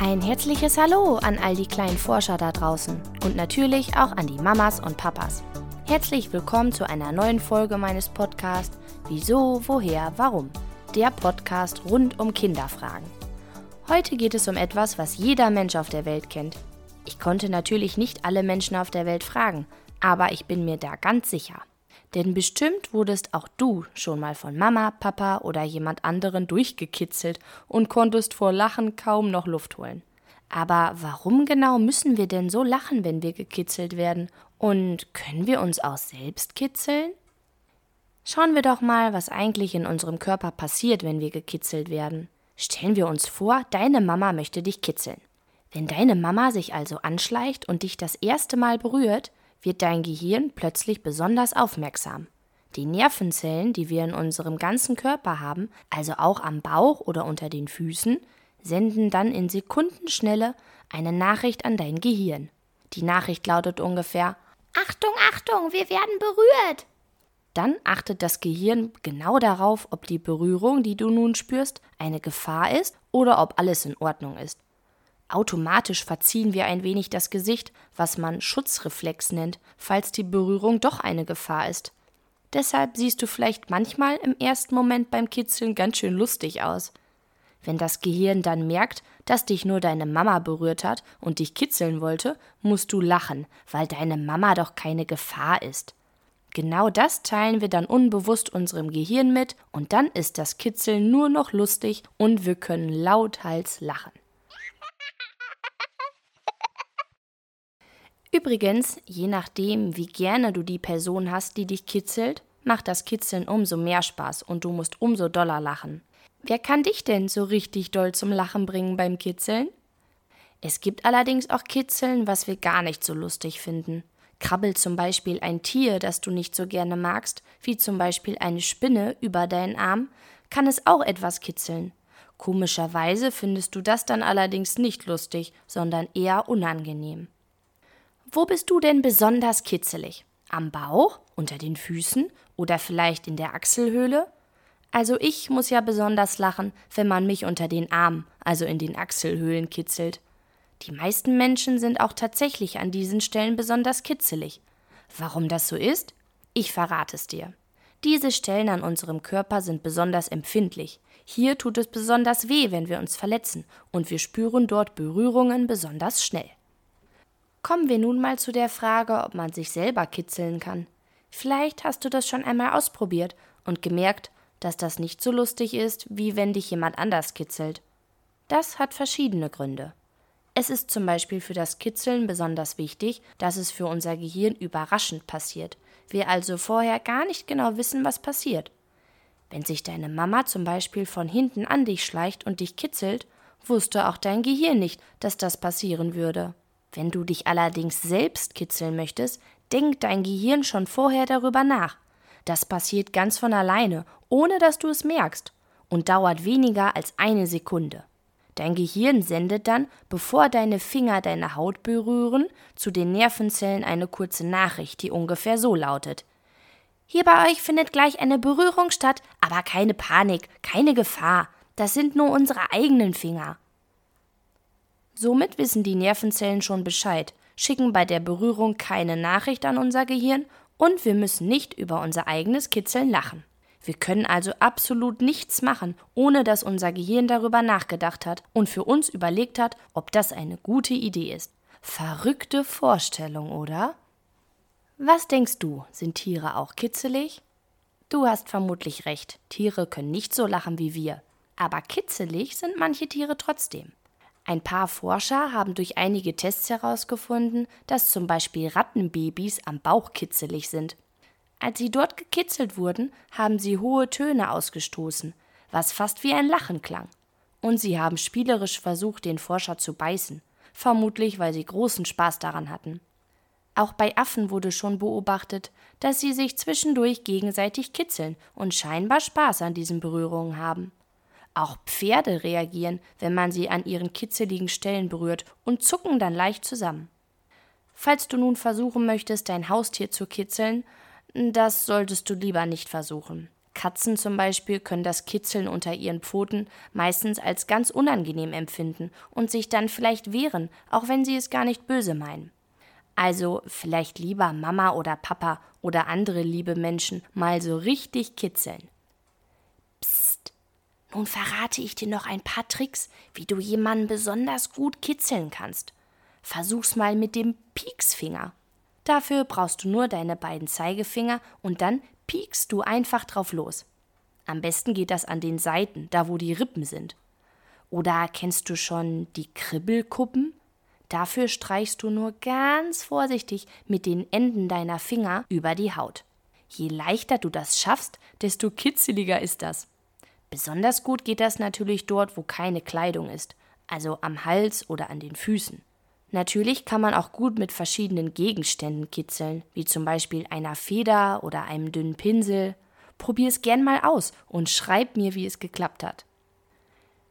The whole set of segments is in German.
Ein herzliches Hallo an all die kleinen Forscher da draußen und natürlich auch an die Mamas und Papas. Herzlich willkommen zu einer neuen Folge meines Podcasts Wieso, woher, warum? Der Podcast rund um Kinderfragen. Heute geht es um etwas, was jeder Mensch auf der Welt kennt. Ich konnte natürlich nicht alle Menschen auf der Welt fragen, aber ich bin mir da ganz sicher. Denn bestimmt wurdest auch du schon mal von Mama, Papa oder jemand anderen durchgekitzelt und konntest vor Lachen kaum noch Luft holen. Aber warum genau müssen wir denn so lachen, wenn wir gekitzelt werden? Und können wir uns auch selbst kitzeln? Schauen wir doch mal, was eigentlich in unserem Körper passiert, wenn wir gekitzelt werden. Stellen wir uns vor, deine Mama möchte dich kitzeln. Wenn deine Mama sich also anschleicht und dich das erste Mal berührt, wird dein Gehirn plötzlich besonders aufmerksam. Die Nervenzellen, die wir in unserem ganzen Körper haben, also auch am Bauch oder unter den Füßen, senden dann in Sekundenschnelle eine Nachricht an dein Gehirn. Die Nachricht lautet ungefähr Achtung, Achtung, wir werden berührt. Dann achtet das Gehirn genau darauf, ob die Berührung, die du nun spürst, eine Gefahr ist oder ob alles in Ordnung ist. Automatisch verziehen wir ein wenig das Gesicht, was man Schutzreflex nennt, falls die Berührung doch eine Gefahr ist. Deshalb siehst du vielleicht manchmal im ersten Moment beim Kitzeln ganz schön lustig aus. Wenn das Gehirn dann merkt, dass dich nur deine Mama berührt hat und dich kitzeln wollte, musst du lachen, weil deine Mama doch keine Gefahr ist. Genau das teilen wir dann unbewusst unserem Gehirn mit und dann ist das Kitzeln nur noch lustig und wir können lauthals lachen. Übrigens, je nachdem, wie gerne du die Person hast, die dich kitzelt, macht das Kitzeln umso mehr Spaß und du musst umso doller lachen. Wer kann dich denn so richtig doll zum Lachen bringen beim Kitzeln? Es gibt allerdings auch Kitzeln, was wir gar nicht so lustig finden. Krabbelt zum Beispiel ein Tier, das du nicht so gerne magst, wie zum Beispiel eine Spinne, über deinen Arm, kann es auch etwas kitzeln. Komischerweise findest du das dann allerdings nicht lustig, sondern eher unangenehm. Wo bist du denn besonders kitzelig? Am Bauch, unter den Füßen oder vielleicht in der Achselhöhle? Also ich muss ja besonders lachen, wenn man mich unter den Armen, also in den Achselhöhlen kitzelt. Die meisten Menschen sind auch tatsächlich an diesen Stellen besonders kitzelig. Warum das so ist? Ich verrate es dir. Diese Stellen an unserem Körper sind besonders empfindlich. Hier tut es besonders weh, wenn wir uns verletzen, und wir spüren dort Berührungen besonders schnell. Kommen wir nun mal zu der Frage, ob man sich selber kitzeln kann. Vielleicht hast du das schon einmal ausprobiert und gemerkt, dass das nicht so lustig ist, wie wenn dich jemand anders kitzelt. Das hat verschiedene Gründe. Es ist zum Beispiel für das Kitzeln besonders wichtig, dass es für unser Gehirn überraschend passiert, wir also vorher gar nicht genau wissen, was passiert. Wenn sich deine Mama zum Beispiel von hinten an dich schleicht und dich kitzelt, wusste auch dein Gehirn nicht, dass das passieren würde. Wenn du dich allerdings selbst kitzeln möchtest, denkt dein Gehirn schon vorher darüber nach. Das passiert ganz von alleine, ohne dass du es merkst, und dauert weniger als eine Sekunde. Dein Gehirn sendet dann, bevor deine Finger deine Haut berühren, zu den Nervenzellen eine kurze Nachricht, die ungefähr so lautet. Hier bei euch findet gleich eine Berührung statt, aber keine Panik, keine Gefahr. Das sind nur unsere eigenen Finger. Somit wissen die Nervenzellen schon Bescheid, schicken bei der Berührung keine Nachricht an unser Gehirn und wir müssen nicht über unser eigenes Kitzeln lachen. Wir können also absolut nichts machen, ohne dass unser Gehirn darüber nachgedacht hat und für uns überlegt hat, ob das eine gute Idee ist. Verrückte Vorstellung, oder? Was denkst du, sind Tiere auch kitzelig? Du hast vermutlich recht, Tiere können nicht so lachen wie wir, aber kitzelig sind manche Tiere trotzdem. Ein paar Forscher haben durch einige Tests herausgefunden, dass zum Beispiel Rattenbabys am Bauch kitzelig sind. Als sie dort gekitzelt wurden, haben sie hohe Töne ausgestoßen, was fast wie ein Lachen klang. Und sie haben spielerisch versucht, den Forscher zu beißen, vermutlich weil sie großen Spaß daran hatten. Auch bei Affen wurde schon beobachtet, dass sie sich zwischendurch gegenseitig kitzeln und scheinbar Spaß an diesen Berührungen haben. Auch Pferde reagieren, wenn man sie an ihren kitzeligen Stellen berührt und zucken dann leicht zusammen. Falls du nun versuchen möchtest, dein Haustier zu kitzeln, das solltest du lieber nicht versuchen. Katzen zum Beispiel können das Kitzeln unter ihren Pfoten meistens als ganz unangenehm empfinden und sich dann vielleicht wehren, auch wenn sie es gar nicht böse meinen. Also vielleicht lieber Mama oder Papa oder andere liebe Menschen mal so richtig kitzeln. Nun verrate ich dir noch ein paar Tricks, wie du jemanden besonders gut kitzeln kannst. Versuch's mal mit dem Pieksfinger. Dafür brauchst du nur deine beiden Zeigefinger und dann piekst du einfach drauf los. Am besten geht das an den Seiten, da wo die Rippen sind. Oder kennst du schon die Kribbelkuppen? Dafür streichst du nur ganz vorsichtig mit den Enden deiner Finger über die Haut. Je leichter du das schaffst, desto kitzeliger ist das. Besonders gut geht das natürlich dort, wo keine Kleidung ist, also am Hals oder an den Füßen. Natürlich kann man auch gut mit verschiedenen Gegenständen kitzeln, wie zum Beispiel einer Feder oder einem dünnen Pinsel. Probier es gern mal aus und schreib mir, wie es geklappt hat.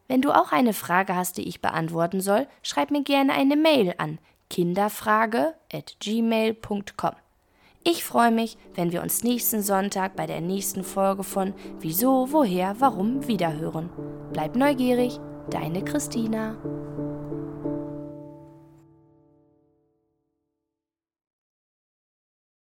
Wenn du auch eine Frage hast, die ich beantworten soll, schreib mir gerne eine Mail an kinderfrage@gmail.com. Ich freue mich, wenn wir uns nächsten Sonntag bei der nächsten Folge von Wieso, woher, warum wiederhören. Bleib neugierig, deine Christina.